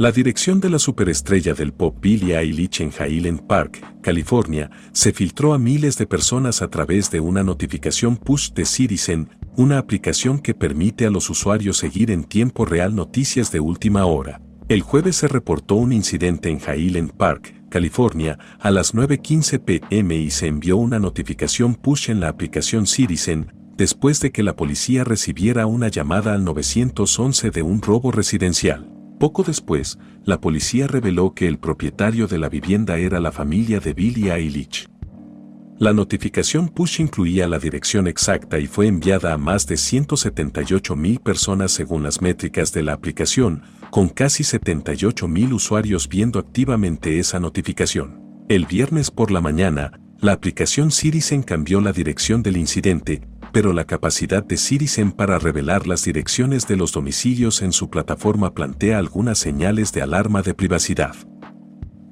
La dirección de la superestrella del pop Billie Eilish en Highland Park, California, se filtró a miles de personas a través de una notificación push de Citizen, una aplicación que permite a los usuarios seguir en tiempo real noticias de última hora. El jueves se reportó un incidente en Highland Park, California, a las 9.15 pm y se envió una notificación push en la aplicación Citizen, después de que la policía recibiera una llamada al 911 de un robo residencial. Poco después, la policía reveló que el propietario de la vivienda era la familia de Billie Eilish. La notificación push incluía la dirección exacta y fue enviada a más de 178 mil personas según las métricas de la aplicación, con casi 78 mil usuarios viendo activamente esa notificación. El viernes por la mañana, la aplicación Citizen cambió la dirección del incidente, pero la capacidad de Citizen para revelar las direcciones de los domicilios en su plataforma plantea algunas señales de alarma de privacidad.